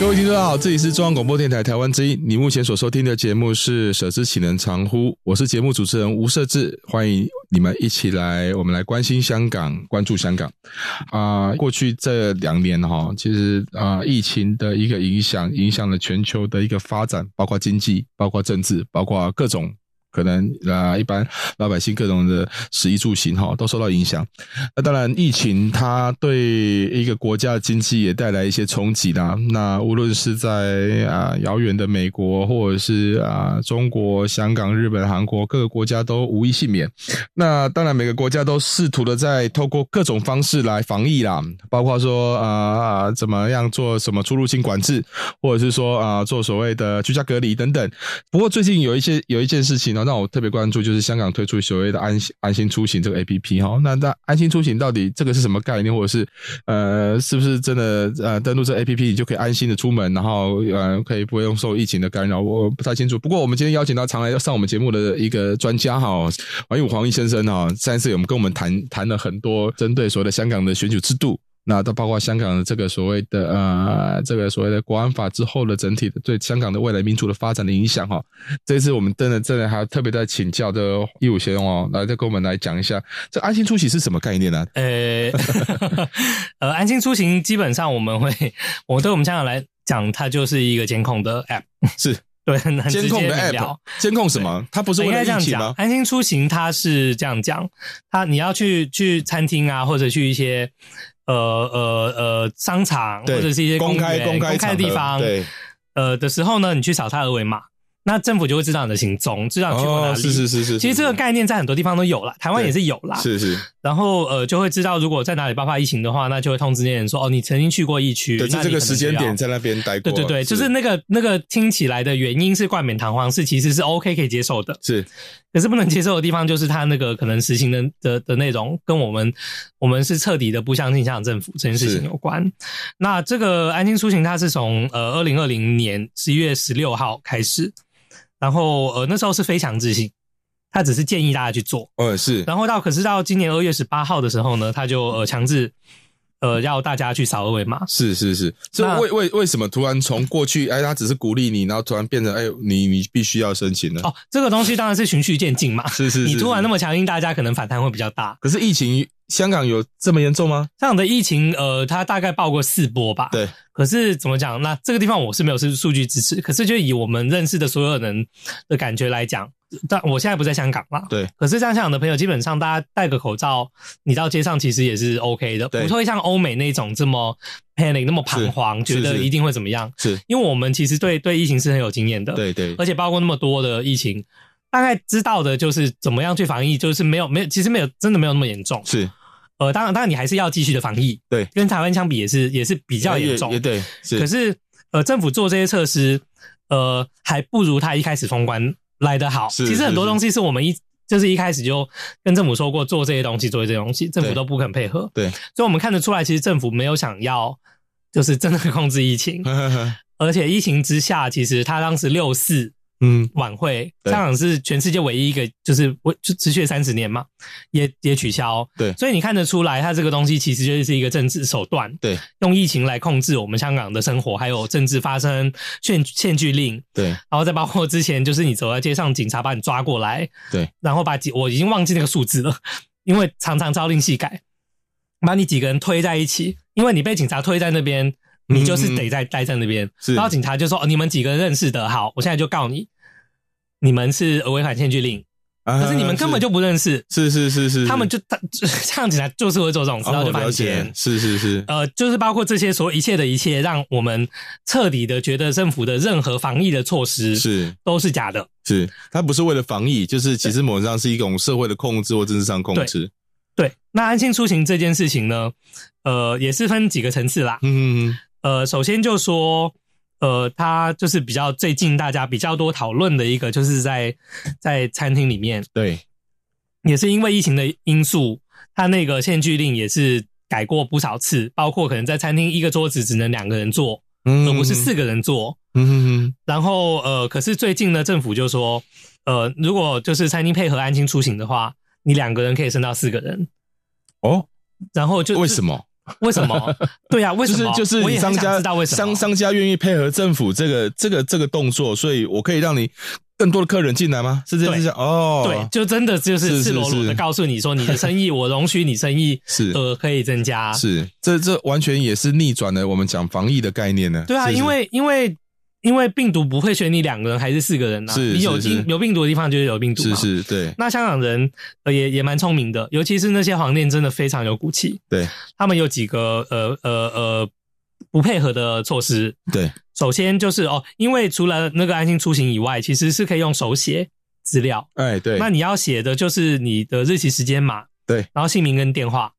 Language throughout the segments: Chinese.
各位听众好，这里是中央广播电台台湾之音。你目前所收听的节目是《舍之岂能常乎》，我是节目主持人吴社智，欢迎你们一起来，我们来关心香港，关注香港。啊、呃，过去这两年哈，其实啊、呃，疫情的一个影响，影响了全球的一个发展，包括经济，包括政治，包括各种。可能啊，一般老百姓各种的食衣住行哈都受到影响。那当然，疫情它对一个国家的经济也带来一些冲击啦。那无论是在啊遥远的美国，或者是啊中国、香港、日本、韩国各个国家都无一幸免。那当然，每个国家都试图的在透过各种方式来防疫啦，包括说啊啊怎么样做什么出入境管制，或者是说啊做所谓的居家隔离等等。不过最近有一些有一件事情呢。那我特别关注就是香港推出所谓的安安心出行这个 APP 哈，那那安心出行到底这个是什么概念，或者是呃是不是真的呃登录这 APP 你就可以安心的出门，然后呃可以不用受疫情的干扰？我不太清楚。不过我们今天邀请到常来上我们节目的一个专家哈，黄义武黄毅先生哈，上次我们跟我们谈谈了很多针对所谓的香港的选举制度。那都包括香港的这个所谓的呃，这个所谓的国安法之后的整体的对香港的未来民主的发展的影响哈。这一次我们真的真的还特别在请教的义武先生哦，来再跟我们来讲一下，这安心出行是什么概念呢？呃，呃，安心出行基本上我们会，我对我们香港来讲，它就是一个监控的 app，是 对，很监控的 app，监控什么？它不是为了疫情吗？安心出行它是这样讲，它你要去去餐厅啊，或者去一些。呃呃呃，商场或者是一些公开公开公开的地方，对，呃的时候呢，你去扫它二维码。那政府就会知道你的行踪，知道你去过哪里。哦、是，是，是是。其实这个概念在很多地方都有啦，台湾也是有啦。是是。然后呃，就会知道如果在哪里爆发疫情的话，那就会通知那些人说，哦，你曾经去过疫区。对，就这个时间点在那边待过。对对对，是就是那个那个听起来的原因是冠冕堂皇，是其实是 OK 可以接受的。是。可是不能接受的地方就是他那个可能实行的的的内容跟我们我们是彻底的不相信香港政府这件事情有关。那这个安心出行它是从呃二零二零年十一月十六号开始。然后呃那时候是非强制性，他只是建议大家去做，呃是。然后到可是到今年二月十八号的时候呢，他就呃强制呃要大家去扫二维码。是是是，这为为为什么突然从过去哎他只是鼓励你，然后突然变成哎你你必须要申请呢？哦，这个东西当然是循序渐进嘛。是 是是，你突然那么强硬，大家可能反弹会比较大。可是疫情香港有这么严重吗？香港的疫情呃，它大概爆过四波吧。对。可是怎么讲？那这个地方我是没有是数据支持。可是就以我们认识的所有人的感觉来讲，但我现在不在香港嘛。对。可是像香港的朋友，基本上大家戴个口罩，你到街上其实也是 OK 的，不会像欧美那种这么 panic 那么彷徨，觉得一定会怎么样。是。因为我们其实对对疫情是很有经验的。对对。而且包括那么多的疫情，大概知道的就是怎么样去防疫，就是没有没有，其实没有真的没有那么严重。是。呃，当然，当然，你还是要继续的防疫。对，跟台湾相比，也是也是比较严重。也对，是。可是，呃，政府做这些措施，呃，还不如他一开始封关来得好。其实很多东西是我们一就是一开始就跟政府说过，做这些东西，做这些东西，政府都不肯配合。对。所以我们看得出来，其实政府没有想要，就是真的控制疫情。而且疫情之下，其实他当时六四。嗯，晚会，香港是全世界唯一一个，就是我就持续三十年嘛，也也取消。对，所以你看得出来，它这个东西其实就是一个政治手段。对，用疫情来控制我们香港的生活，还有政治发生限限聚令。对，然后再包括之前，就是你走在街上，警察把你抓过来。对，然后把几我已经忘记那个数字了，因为常常朝令夕改，把你几个人推在一起，因为你被警察推在那边。你就是得在待在那边，然后警察就说：“哦，你们几个人认识的，好，我现在就告你，你们是违反限聚令，可是你们根本就不认识，是是是是，他们就他这样子来就是会做这种事，然后就犯贱，是是是，呃，就是包括这些所有一切的一切，让我们彻底的觉得政府的任何防疫的措施是。都是假的，是。他不是为了防疫，就是其实某种上是一种社会的控制或政治上控制。对，那安心出行这件事情呢，呃，也是分几个层次啦，嗯嗯，呃，首先就说。呃，他就是比较最近大家比较多讨论的一个，就是在在餐厅里面，对，也是因为疫情的因素，他那个限聚令也是改过不少次，包括可能在餐厅一个桌子只能两个人坐，嗯，而不是四个人坐，嗯哼哼。然后呃，可是最近呢，政府就说，呃，如果就是餐厅配合安心出行的话，你两个人可以升到四个人，哦，然后就为什么？为什么？对呀、啊，为什么？就是就是商家商商家愿意配合政府这个这个这个动作，所以我可以让你更多的客人进来吗？是这样子哦，对，就真的就是赤裸裸的告诉你说，你的生意我容许你生意 是呃可以增加，是这这完全也是逆转了我们讲防疫的概念呢。对啊，因为因为。因为病毒不会选你两个人还是四个人呐、啊，你有病有病毒的地方就是有病毒嘛。是是，对。那香港人呃也也蛮聪明的，尤其是那些黄店真的非常有骨气。对，他们有几个呃呃呃不配合的措施。对，首先就是哦，因为除了那个安心出行以外，其实是可以用手写资料。哎，对。那你要写的就是你的日期时间码。对。然后姓名跟电话。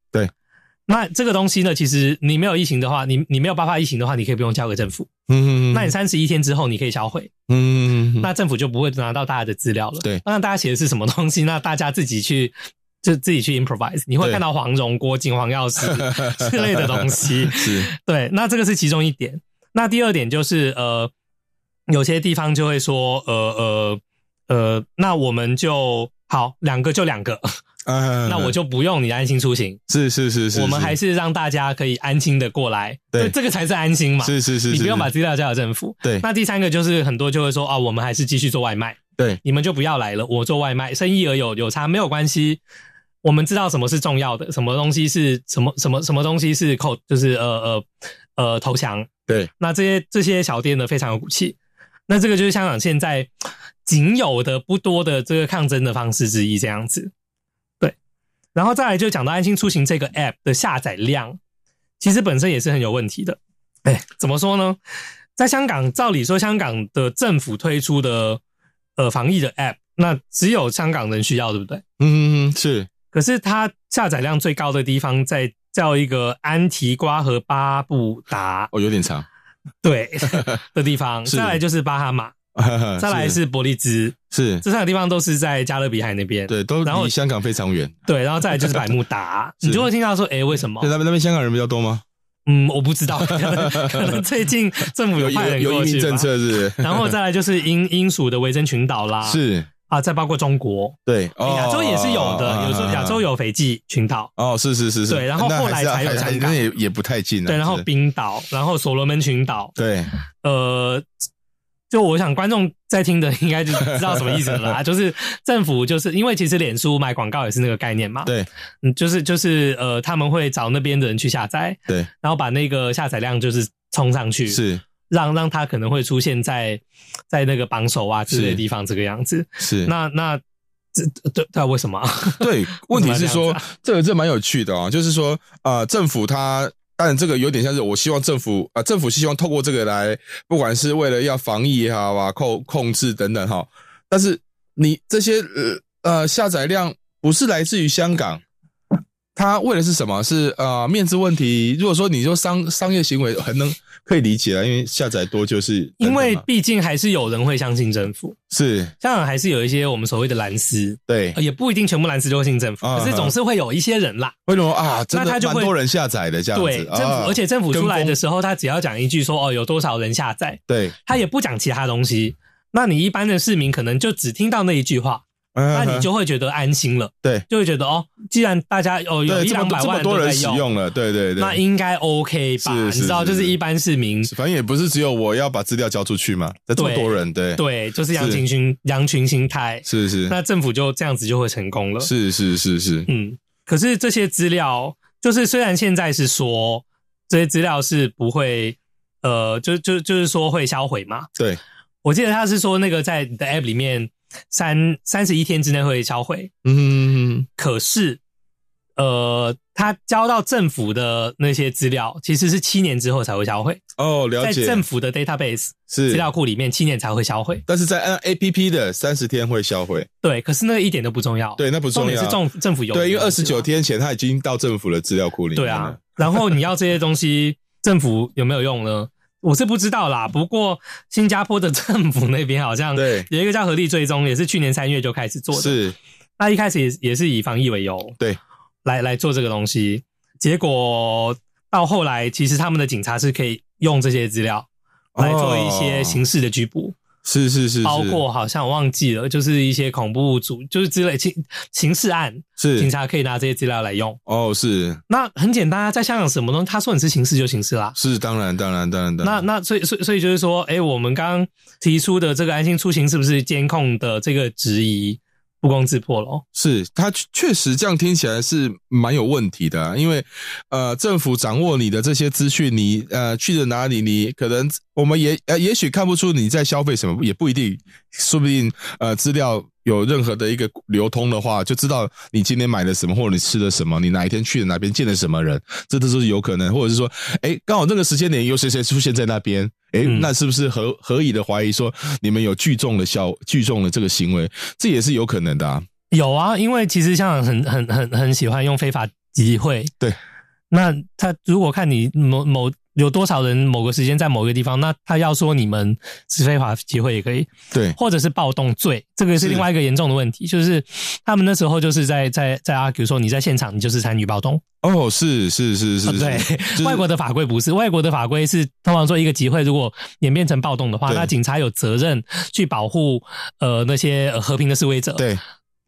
对。那这个东西呢，其实你没有疫情的话，你你没有办法疫情的话，你可以不用交给政府。嗯，那你三十一天之后你可以销毁。嗯，那政府就不会拿到大家的资料了。对，那大家写的是什么东西？那大家自己去就自己去 improvise。你会看到黄蓉、郭靖、黄药师 之类的东西。是，对。那这个是其中一点。那第二点就是呃，有些地方就会说呃呃呃，那我们就好两个就两个。嗯，那我就不用你安心出行，是是是是，我们还是让大家可以安心的过来，对，这个才是安心嘛，是是是，你不用把资料交给政府，对。那第三个就是很多就会说啊，我们还是继续做外卖，对，你们就不要来了，我做外卖，生意额有有差没有关系，我们知道什么是重要的，什么东西是什么什么什么东西是扣，就是呃呃呃投降，对。那这些这些小店呢非常有骨气，那这个就是香港现在仅有的不多的这个抗争的方式之一，这样子。然后再来就讲到安心出行这个 app 的下载量，其实本身也是很有问题的。哎，怎么说呢？在香港，照理说香港的政府推出的呃防疫的 app，那只有香港人需要，对不对？嗯，是。可是它下载量最高的地方在叫一个安提瓜和巴布达，哦，有点长。对 的地方，再来就是巴哈马。再来是伯利兹，是这三个地方都是在加勒比海那边，对，都离香港非常远。对，然后再来就是百慕达，你就会听到说，哎，为什么？对，那边那边香港人比较多吗？嗯，我不知道，可能可能最近政府有派人过去吧。有移民政策是。然后再来就是英英属的维珍群岛啦，是啊，再包括中国，对，亚洲也是有的，有时候亚洲有斐济群岛，哦，是是是是，对，然后后来才有香港，也也不太近，对，然后冰岛，然后所罗门群岛，对，呃。就我想，观众在听的应该就知道什么意思了啦。就是政府就是因为其实脸书买广告也是那个概念嘛。对，嗯，就是就是呃，他们会找那边的人去下载，对，然后把那个下载量就是冲上去，是让让他可能会出现在在那个榜首啊之类的地方这个样子。是那那这对对为什么？对，问题是说这个这蛮有趣的啊，就是说啊、呃，政府他。当然，这个有点像是我希望政府啊、政府希望透过这个来，不管是为了要防疫也好啊，控控制等等哈。但是你这些呃呃下载量不是来自于香港。他为的是什么？是呃面子问题。如果说你说商商业行为很能可以理解啊，因为下载多就是。因为毕竟还是有人会相信政府，是香港还是有一些我们所谓的蓝丝，对，也不一定全部蓝丝都会信政府，可是总是会有一些人啦。为什么啊？真的蛮多人下载的这样子。对，政府而且政府出来的时候，他只要讲一句说哦有多少人下载，对，他也不讲其他东西。那你一般的市民可能就只听到那一句话。那你就会觉得安心了，对，就会觉得哦，既然大家哦有一两百万多人使用了，对对对，那应该 OK 吧？你知道，就是一般市民，反正也不是只有我要把资料交出去嘛，这么多人，对对，就是羊群群羊群心态，是是，那政府就这样子就会成功了，是是是是，嗯，可是这些资料，就是虽然现在是说这些资料是不会，呃，就就就是说会销毁嘛，对，我记得他是说那个在你的 App 里面。三三十一天之内会销毁。嗯嗯，可是，呃，他交到政府的那些资料，其实是七年之后才会销毁。哦，了解。在政府的 database 是资料库里面，七年才会销毁。但是在 APP 的三十天会销毁。对，可是那个一点都不重要。对，那不重要。是政政府有。对，因为二十九天前他已经到政府的资料库里面。对啊，然后你要这些东西，政府有没有用呢？我是不知道啦。不过新加坡的政府那边好像对有一个叫合力追踪，也是去年三月就开始做的。是，那一开始也也是以防疫为由，对，来来做这个东西。结果到后来，其实他们的警察是可以用这些资料来做一些刑事的拘捕。哦是是是，是，包括好像我忘记了，就是一些恐怖组，就是之类刑刑事案，是警察可以拿这些资料来用。哦，是。那很简单啊，在香港什么东西，他说你是刑事就刑事啦。是，当然，当然，当然，当然。那那所以所以所以就是说，哎、欸，我们刚刚提出的这个安心出行是不是监控的这个质疑？不攻自破了，是他确实这样听起来是蛮有问题的，因为呃，政府掌握你的这些资讯，你呃去了哪里，你可能我们也呃也许看不出你在消费什么，也不一定，说不定呃资料。有任何的一个流通的话，就知道你今天买了什么，或者你吃了什么，你哪一天去了哪边见了什么人，这都是有可能。或者是说，哎，刚好那个时间点有谁谁出现在那边，哎，那是不是合合理的怀疑说你们有聚众的消聚众的这个行为，这也是有可能的啊。有啊，因为其实香港很很很很喜欢用非法集会。对，那他如果看你某某。有多少人某个时间在某个地方？那他要说你们是非法集会也可以，对，或者是暴动罪，这个是另外一个严重的问题。就是他们那时候就是在在在 argue 说你在现场你就是参与暴动。哦，是是是是，对，就是、外国的法规不是，外国的法规是通常说一个集会如果演变成暴动的话，那警察有责任去保护呃那些和平的示威者，对，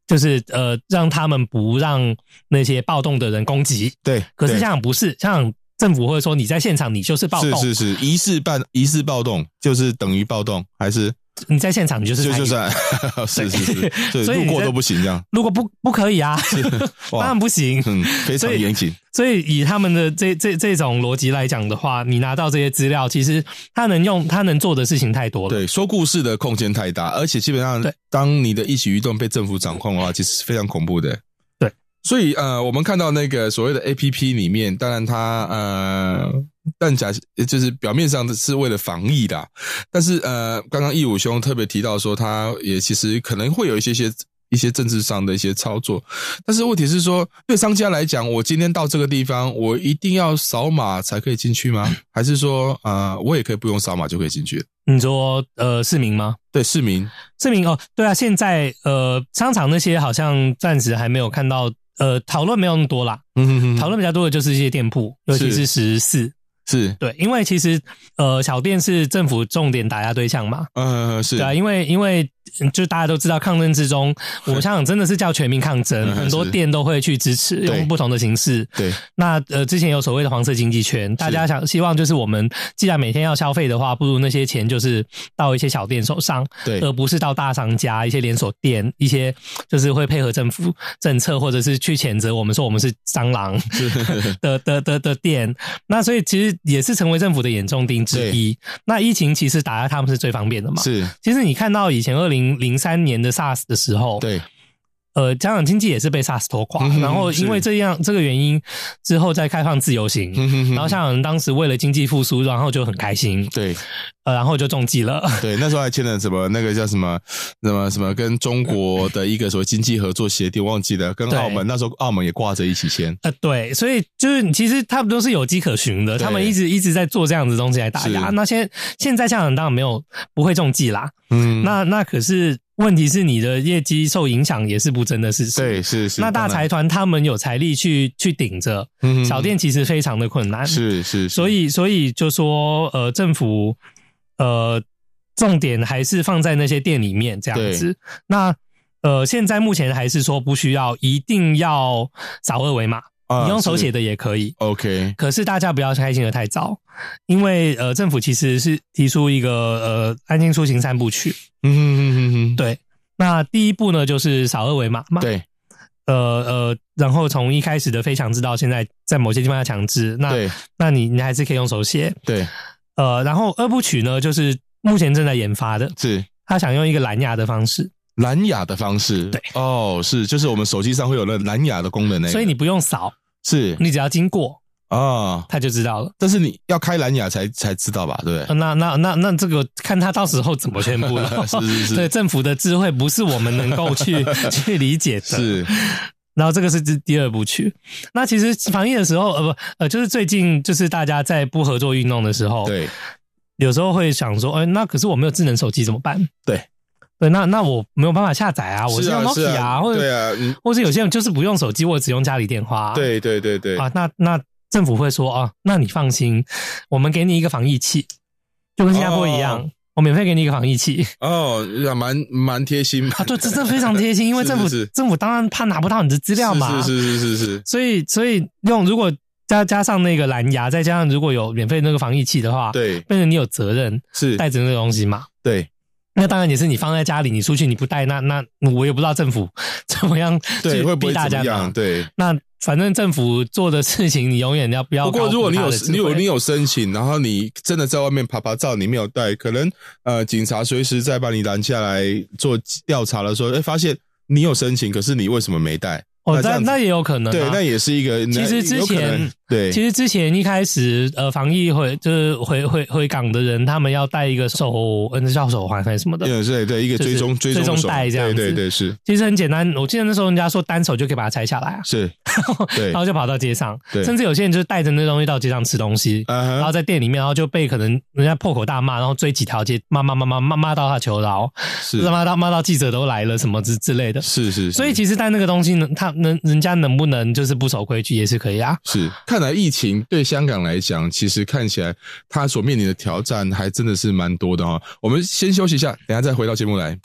就是呃让他们不让那些暴动的人攻击，对。可是香港不是，香港。政府会说你在现场，你就是暴动。是是是，疑似办疑似暴动，就是等于暴动，还是你在现场，你就是就就算是 是是，所以路过都不行这样。如果不不可以啊，当然不行，嗯，非常严谨。所以以他们的这这这种逻辑来讲的话，你拿到这些资料，其实他能用他能做的事情太多了。对，说故事的空间太大，而且基本上，当你的一举一动被政府掌控的话，其实是非常恐怖的。所以呃，我们看到那个所谓的 APP 里面，当然它呃，但假就是表面上是为了防疫的，但是呃，刚刚义武兄特别提到说，他也其实可能会有一些些一些政治上的一些操作，但是问题是说，对商家来讲，我今天到这个地方，我一定要扫码才可以进去吗？还是说啊、呃，我也可以不用扫码就可以进去？你说呃，市民吗？对，市民，市民哦，对啊，现在呃，商场那些好像暂时还没有看到。呃，讨论没有那么多啦。嗯哼哼，讨论比较多的就是一些店铺，尤其是十四。是对，因为其实呃，小店是政府重点打压对象嘛。呃，是。对啊，因为因为就大家都知道，抗争之中，我们香港真的是叫全民抗争，很多店都会去支持，用不同的形式。对。那呃，之前有所谓的黄色经济圈，大家想希望就是我们既然每天要消费的话，不如那些钱就是到一些小店手上，对，而不是到大商家、一些连锁店、一些就是会配合政府政策，或者是去谴责我们说我们是蟑螂 的的的的店。那所以其实。也是成为政府的眼中钉之一。那疫情其实打压他们是最方便的嘛？是。其实你看到以前二零零零三年的 SARS 的时候，对。呃，香港经济也是被 SARS 拖垮，然后因为这样这个原因之后再开放自由行，然后香港人当时为了经济复苏，然后就很开心，对，呃，然后就中计了，对，那时候还签了什么那个叫什么什么什么跟中国的一个所谓经济合作协定，忘记了，跟澳门那时候澳门也挂着一起签，呃，对，所以就是其实他们都是有迹可循的，他们一直一直在做这样子东西来打压。那现现在香港人当然没有不会中计啦，嗯，那那可是。问题是你的业绩受影响也是不争的事实。对，是是。那大财团他们有财力去去顶着，嗯，小店其实非常的困难。是是。所以所以就说呃，政府呃重点还是放在那些店里面这样子。那呃现在目前还是说不需要一定要扫二维码。啊、你用手写的也可以，OK。可是大家不要开心的太早，因为呃，政府其实是提出一个呃安心出行三部曲。嗯哼哼哼哼，对。那第一步呢，就是扫二维码嘛。对。呃呃，然后从一开始的非强制到现在，在某些地方要强制。那对那你你还是可以用手写。对。呃，然后二部曲呢，就是目前正在研发的，是。他想用一个蓝牙的方式。蓝牙的方式，对，哦，是，就是我们手机上会有那蓝牙的功能呢，所以你不用扫，是你只要经过啊，他就知道了。但是你要开蓝牙才才知道吧？对不对？那那那那这个看他到时候怎么宣布了。是是是，对，政府的智慧不是我们能够去 去理解的。是，然后这个是第第二部曲。那其实防疫的时候，呃不呃，就是最近就是大家在不合作运动的时候，对，有时候会想说，哎，那可是我没有智能手机怎么办？对。对，那那我没有办法下载啊，我是用 Nokia 啊，啊或者对啊，或者有些人就是不用手机，我只用家里电话、啊。对对对对。啊，那那政府会说啊，那你放心，我们给你一个防疫器，就跟新加坡一样，哦、我免费给你一个防疫器。哦，蛮蛮贴心啊，对，这这非常贴心，因为政府政府当然怕拿不到你的资料嘛，是是是是是，是，所以所以用如果加加上那个蓝牙，再加上如果有免费那个防疫器的话，对，变成你有责任是。带着那个东西嘛，对。那当然也是你放在家里，你出去你不带，那那我也不知道政府 怎么样对会逼大家样对，那反正政府做的事情，你永远要不要？不过如果你有你有你有申请，然后你真的在外面趴趴照，你没有带，可能呃警察随时在把你拦下来做调查的时候，哎，发现你有申请，可是你为什么没带？哦，那那也有可能，啊，对，那也是一个。其实之前，对，其实之前一开始，呃，防疫回就是回回回港的人，他们要带一个手，嗯，叫手环还是什么的，对对对，一个追踪追踪带这样子，对对对是。其实很简单，我记得那时候人家说单手就可以把它拆下来啊，是，对，然后就跑到街上，对，甚至有些人就是带着那东西到街上吃东西，然后在店里面，然后就被可能人家破口大骂，然后追几条街骂骂骂骂骂骂到他求饶，是骂到骂到记者都来了什么之之类的，是是。所以其实带那个东西呢，他能人家能。不能就是不守规矩也是可以啊。是，看来疫情对香港来讲，其实看起来他所面临的挑战还真的是蛮多的哈。我们先休息一下，等下再回到节目来。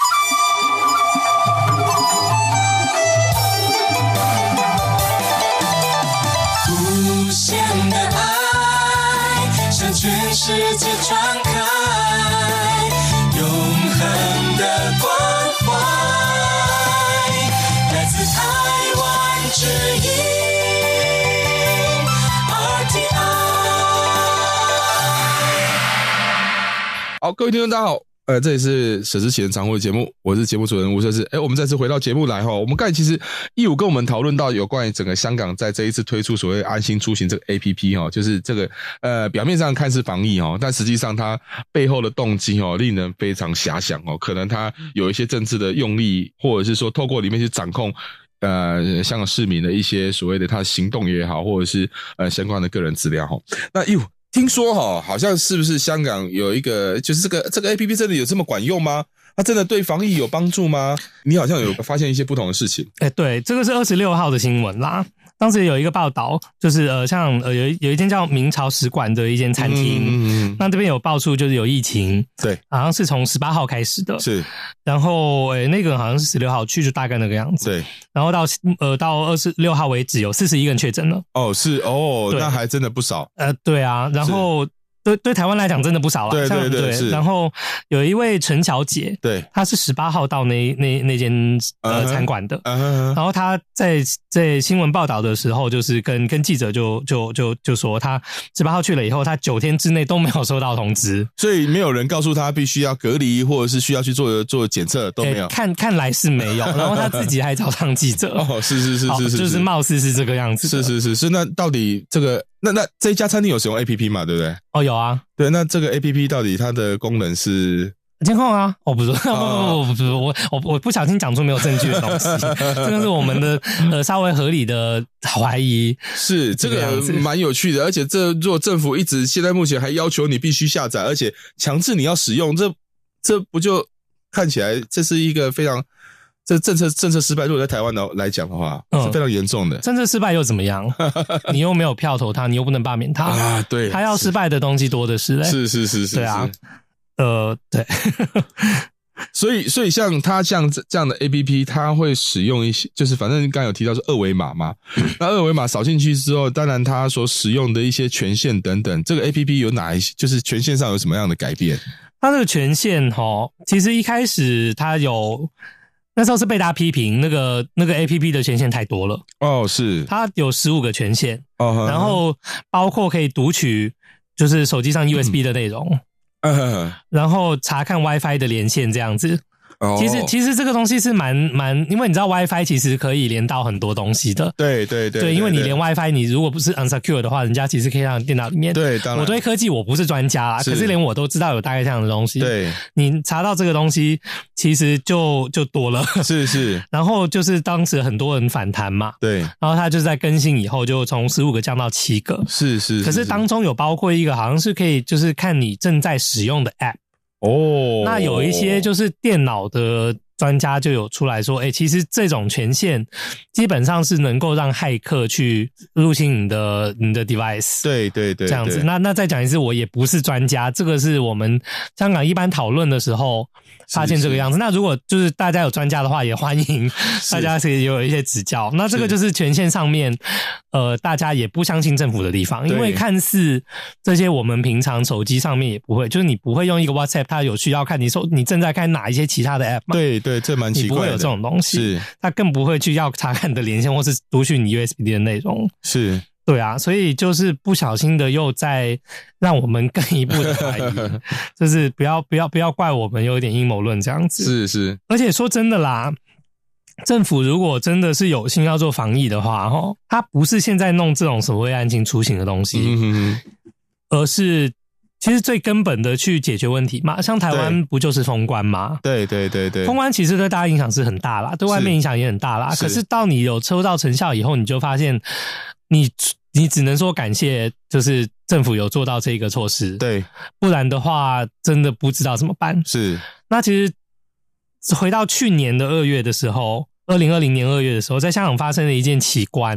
好，各位听众，大家好，呃，这里是舍之启人常会节目，我是节目主持人吴设志。哎，我们再次回到节目来哈，我们刚才其实义武跟我们讨论到有关于整个香港在这一次推出所谓安心出行这个 APP 哈，就是这个呃表面上看似防疫哈，但实际上它背后的动机哦，令人非常遐想哦，可能它有一些政治的用力，或者是说透过里面去掌控。呃，香港市民的一些所谓的他的行动也好，或者是呃相关的个人资料哈。那哟，听说哈，好像是不是香港有一个，就是这个这个 APP 真的有这么管用吗？它真的对防疫有帮助吗？你好像有发现一些不同的事情。哎，对，这个是二十六号的新闻啦。当时有一个报道，就是呃，像呃有有一间叫明朝使馆的一间餐厅，嗯那这边有爆出就是有疫情，对，好像是从十八号开始的，是，然后诶那个好像是十六号去，就大概那个样子，对，然后到呃到二十六号为止有四十一个人确诊了，哦，是哦，那还真的不少，呃，对啊，然后。对对，台湾来讲真的不少了。对对对。然后有一位陈小姐，对，她是十八号到那那那间呃餐馆的，uh uh. 然后她在在新闻报道的时候，就是跟跟记者就就就就说，她十八号去了以后，她九天之内都没有收到通知，所以没有人告诉她必须要隔离，或者是需要去做做检测都没有。看看来是没有，然后她自己还找上记者。哦，是是是是是，就是貌似是这个样子。是是是是，那到底这个？那那这一家餐厅有使用 A P P 嘛？对不对？哦，有啊。对，那这个 A P P 到底它的功能是监控啊？哦，不是，哦、不不不不，我我我不小心讲出没有证据的东西，这个是我们的呃稍微合理的怀疑。是这个蛮有趣的，而且这如果政府一直现在目前还要求你必须下载，而且强制你要使用，这这不就看起来这是一个非常。这政策政策失败，如果在台湾的来讲的话，是非常严重的。政策失败又怎么样？你又没有票投他，你又不能罢免他啊！对，他要失败的东西多的是嘞。是是是是，对啊。呃，对。所以所以像他像这样的 APP，他会使用一些，就是反正刚刚有提到是二维码嘛。那二维码扫进去之后，当然他所使用的一些权限等等，这个 APP 有哪一些？就是权限上有什么样的改变？他这个权限哈，其实一开始他有。那时候是被大家批评，那个那个 A P P 的权限太多了。哦，是，它有十五个权限，哦，然后包括可以读取，就是手机上 U S B 的内容，嗯，然后查看 WiFi 的连线这样子。哦，其实其实这个东西是蛮蛮，因为你知道 WiFi 其实可以连到很多东西的。对对对，对，因为你连 WiFi，你如果不是 unsecure 的话，人家其实可以让电脑里面。对，当然。我对科技我不是专家啦，可是连我都知道有大概这样的东西。对，你查到这个东西，其实就就多了。是是。然后就是当时很多人反弹嘛。对。然后他就是在更新以后，就从十五个降到七个。是是。可是当中有包括一个，好像是可以就是看你正在使用的 App。哦，那有一些就是电脑的专家就有出来说，哎、欸，其实这种权限基本上是能够让骇客去入侵你的你的 device。对对对，这样子。那那再讲一次，我也不是专家，这个是我们香港一般讨论的时候发现这个样子。是是，那如果就是大家有专家的话，也欢迎大家可以有一些指教。那这个就是权限上面。呃，大家也不相信政府的地方，因为看似这些我们平常手机上面也不会，就是你不会用一个 WhatsApp，它有需要看你说，你正在看哪一些其他的 App 吗？对对，这蛮奇怪的。你不会有这种东西，是，它更不会去要查看你的连线或是读取你 USB 的内容。是，对啊，所以就是不小心的又在让我们更一步的怀疑，就是不要不要不要怪我们有一点阴谋论这样子。是是，而且说真的啦。政府如果真的是有心要做防疫的话，哈，他不是现在弄这种所谓安心出行的东西，嗯、哼哼而是其实最根本的去解决问题嘛。像台湾不就是封关吗？对对对对，封关其实对大家影响是很大啦，对外面影响也很大啦。是可是到你有收到成效以后，你就发现你你只能说感谢，就是政府有做到这个措施，对，不然的话真的不知道怎么办。是，那其实回到去年的二月的时候。二零二零年二月的时候，在香港发生了一件奇观。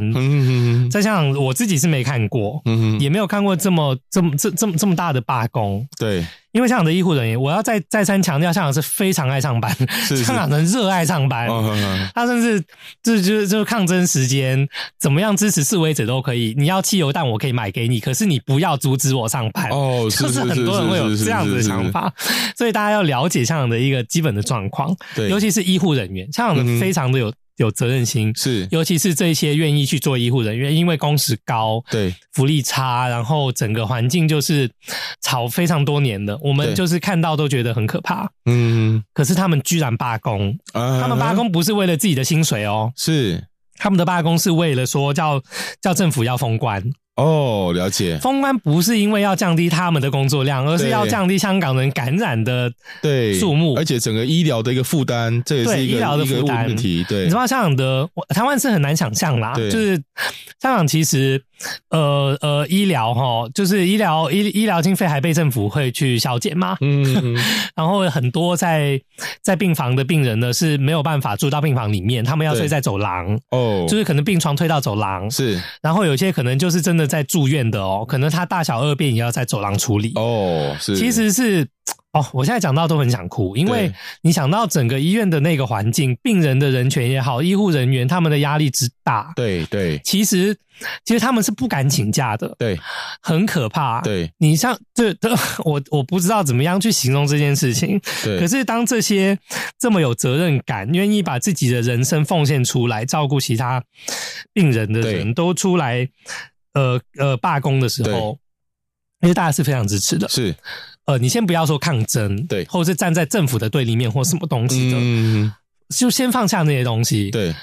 在香港，我自己是没看过，也没有看过这么这么这这么这么大的罢工。对。因为香港的医护人员，我要再再三强调，香港是非常爱上班，是是香港人热爱上班。哦、呵呵他甚至就就就抗争时间，怎么样支持示威者都可以。你要汽油弹，我可以买给你，可是你不要阻止我上班。哦，是是是是是是是就是很多人会有这样子的想法，所以大家要了解香港的一个基本的状况，对，尤其是医护人员，香港的非常的有。嗯有责任心是，尤其是这些愿意去做医护人员，因为工时高，对，福利差，然后整个环境就是吵非常多年的，我们就是看到都觉得很可怕。嗯，可是他们居然罢工，啊、他们罢工不是为了自己的薪水哦，是。他们的罢工是为了说叫叫政府要封关。哦，了解。封关不是因为要降低他们的工作量，而是要降低香港人感染的对数目，而且整个医疗的一个负担，这也是一个医疗的负担问题。对，你知道香港的台湾是很难想象啦，就是香港其实呃呃医疗哈，就是医疗医医疗经费还被政府会去削减吗，嗯，然后很多在在病房的病人呢是没有办法住到病房里面，他们要睡在走廊哦，就是可能病床推到走廊是，然后有些可能就是真的。在住院的哦，可能他大小二便也要在走廊处理哦。是，其实是哦，我现在讲到都很想哭，因为你想到整个医院的那个环境，病人的人权也好，医护人员他们的压力之大，对对，其实其实他们是不敢请假的，对，很可怕。对，你像这这，我我不知道怎么样去形容这件事情。对，可是当这些这么有责任感、愿意把自己的人生奉献出来照顾其他病人的人都出来。呃呃，罢工的时候，因为大家是非常支持的。是，呃，你先不要说抗争，对，或者是站在政府的对立面或什么东西的，嗯，就先放下那些东西。对，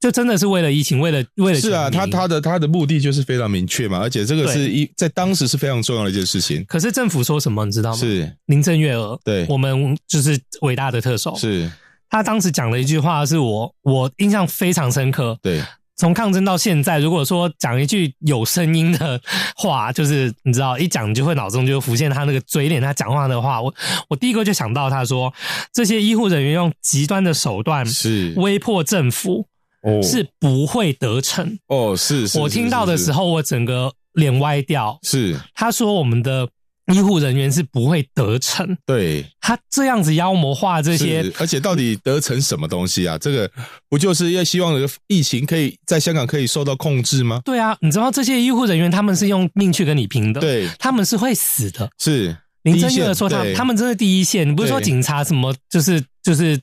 就真的是为了疫情，为了为了。是啊，他他的他的目的就是非常明确嘛，而且这个是一在当时是非常重要的一件事情。可是政府说什么，你知道吗？是林郑月娥，对，我们就是伟大的特首。是，他当时讲了一句话，是我我印象非常深刻。对。从抗争到现在，如果说讲一句有声音的话，就是你知道，一讲就会脑中就浮现他那个嘴脸，他讲话的话，我我第一个就想到他说，这些医护人员用极端的手段是。威迫政府，哦，是不会得逞。哦，是，是，我听到的时候，我整个脸歪掉，是，他说我们的。医护人员是不会得逞，对，他这样子妖魔化这些，而且到底得逞什么东西啊？这个不就是要希望这个疫情可以在香港可以受到控制吗？对啊，你知道这些医护人员他们是用命去跟你拼的，对，他们是会死的，是。林郑月娥说他：“他他们真的第一线，你不是说警察什么，就是就是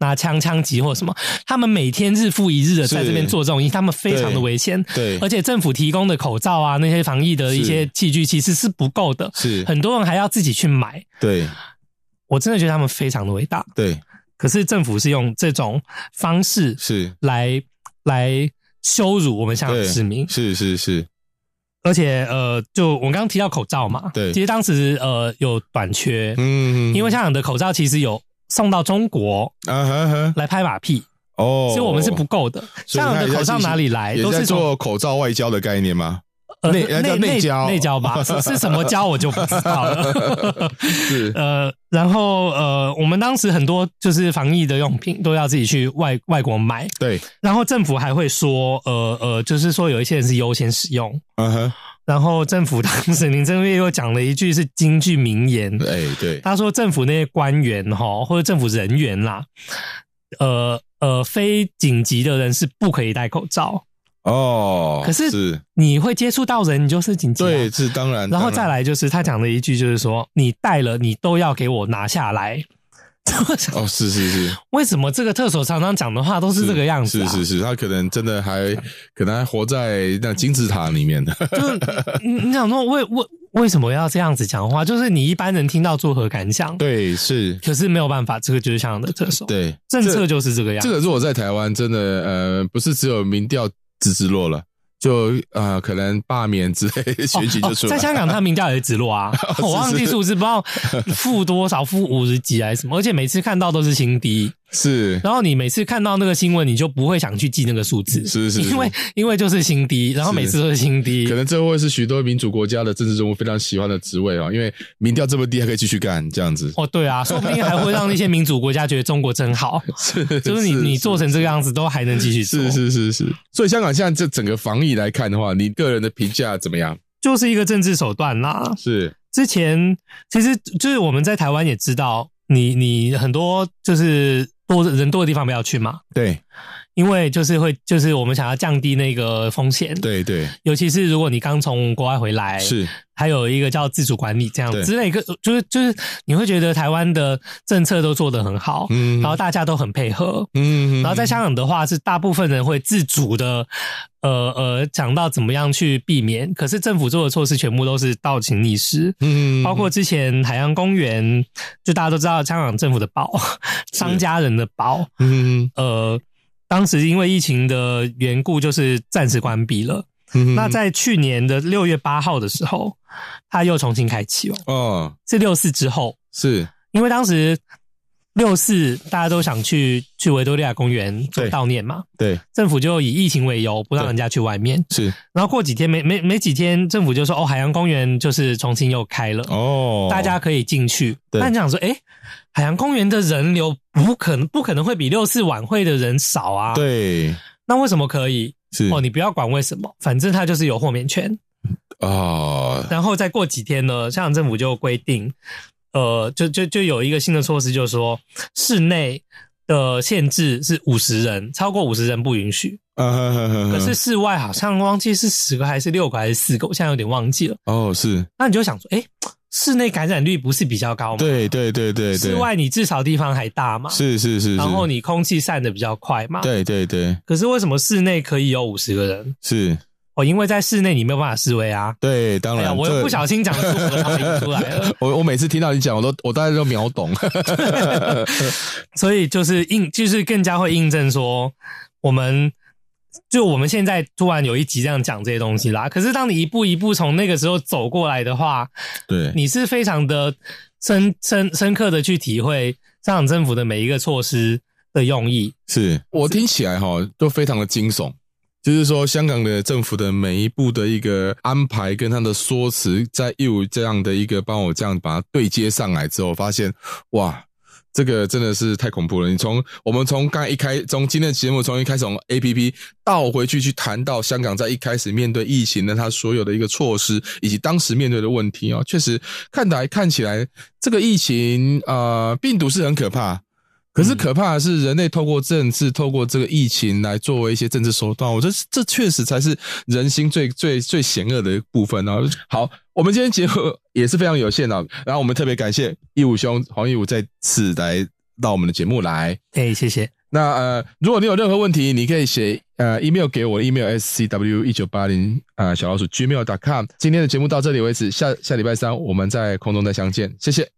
拿枪枪击或什么，他们每天日复一日的在这边做这种，他们非常的危险。对，而且政府提供的口罩啊，那些防疫的一些器具其实是不够的，是很多人还要自己去买。对，我真的觉得他们非常的伟大。对，可是政府是用这种方式是。来来羞辱我们香港市民，是是是。而且呃，就我刚刚提到口罩嘛，对，其实当时呃有短缺，嗯，因为香港的口罩其实有送到中国啊哈哈来拍马屁哦，所以我们是不够的。香港的口罩哪里来？都是做口罩外交的概念吗？内内内交内交吧，是是什么交我就不知道了。是呃，然后呃，我们当时很多就是防疫的用品都要自己去外外国买。对，然后政府还会说，呃呃，就是说有一些人是优先使用。嗯哼。然后政府当时林正月又讲了一句是京剧名言。哎，对。他说政府那些官员哈或者政府人员啦，呃呃，非紧急的人是不可以戴口罩。哦，可是你会接触到人，你就是紧急。对，是当然。然后再来就是他讲的一句，就是说你带了，你都要给我拿下来。哦，是是是。为什么这个特首常常讲的话都是这个样子？是是是，他可能真的还可能还活在那金字塔里面的。就是你你想说为为为什么要这样子讲话？就是你一般人听到作何感想？对，是。可是没有办法，这个就是香港的特首。对，政策就是这个样子。这个如果在台湾，真的呃，不是只有民调。直直落了，就呃，可能罢免之类的选举就出来、哦哦。在香港，他名叫也直落啊，我忘记数字，不知道负多少，负五十几还是什么，而且每次看到都是新低。是，然后你每次看到那个新闻，你就不会想去记那个数字，是是，是，因为因为就是新低，然后每次都是新低，可能这会是许多民主国家的政治人物非常喜欢的职位啊，因为民调这么低还可以继续干这样子。哦，对啊，说不定还会让那些民主国家觉得中国真好，是，就是你你做成这个样子都还能继续做，是是是是。所以香港现在这整个防疫来看的话，你个人的评价怎么样？就是一个政治手段啦。是，之前其实就是我们在台湾也知道，你你很多就是。多人多的地方不要去嘛？对，因为就是会，就是我们想要降低那个风险。对对，尤其是如果你刚从国外回来，是。还有一个叫自主管理这样之类，个就是就是你会觉得台湾的政策都做得很好，嗯，然后大家都很配合，嗯，然后在香港的话是大部分人会自主的，呃呃，讲到怎么样去避免，可是政府做的措施全部都是倒行逆施，嗯，包括之前海洋公园，就大家都知道香港政府的宝，商家人的宝，嗯，呃，当时因为疫情的缘故，就是暂时关闭了。嗯、那在去年的六月八号的时候，它又重新开启了。哦，是六四之后，是因为当时六四大家都想去去维多利亚公园做悼念嘛？对，政府就以疫情为由不让人家去外面。是，然后过几天没没没几天，政府就说哦，海洋公园就是重新又开了哦，大家可以进去。那你想说，诶海洋公园的人流不可能不可能会比六四晚会的人少啊？对，那为什么可以？是哦，你不要管为什么，反正他就是有豁免权啊。哦、然后再过几天呢，香港政府就规定，呃，就就就有一个新的措施，就是说室内的限制是五十人，超过五十人不允许。可是室外好像忘记是十个还是六个还是四个，我现在有点忘记了。哦，是。那你就想说，诶室内感染率不是比较高吗？对对对对对。室外你至少地方还大嘛？是是是。然后你空气散的比较快嘛？对对对。可是为什么室内可以有五十个人？是哦，因为在室内你没有办法示威啊。对，当然。我又不小心讲出我的话音出来了。我我每次听到你讲，我都我大概都秒懂。所以就是印，就是更加会印证说我们。就我们现在突然有一集这样讲这些东西啦，可是当你一步一步从那个时候走过来的话，对，你是非常的深深深刻的去体会香港政府的每一个措施的用意。是我听起来哈都非常的惊悚，就是说香港的政府的每一步的一个安排跟他的说辞，在又这样的一个帮我这样把它对接上来之后，发现哇。这个真的是太恐怖了！你从我们从刚一开，从今天的节目从一开始从 APP 倒回去去谈到香港在一开始面对疫情的它所有的一个措施，以及当时面对的问题啊，确实看来看起来这个疫情啊、病毒是很可怕。可是可怕的是，人类透过政治，透过这个疫情来作为一些政治手段，我觉得这确实才是人心最最最险恶的部分啊！好，我们今天节目也是非常有限的，然后我们特别感谢义武兄黄义武再次来到我们的节目来，哎，谢谢。那呃，如果你有任何问题，你可以写呃 email 给我，email scw 一九八零啊小老鼠 gmail.com。今天的节目到这里为止，下下礼拜三我们在空中再相见，谢谢。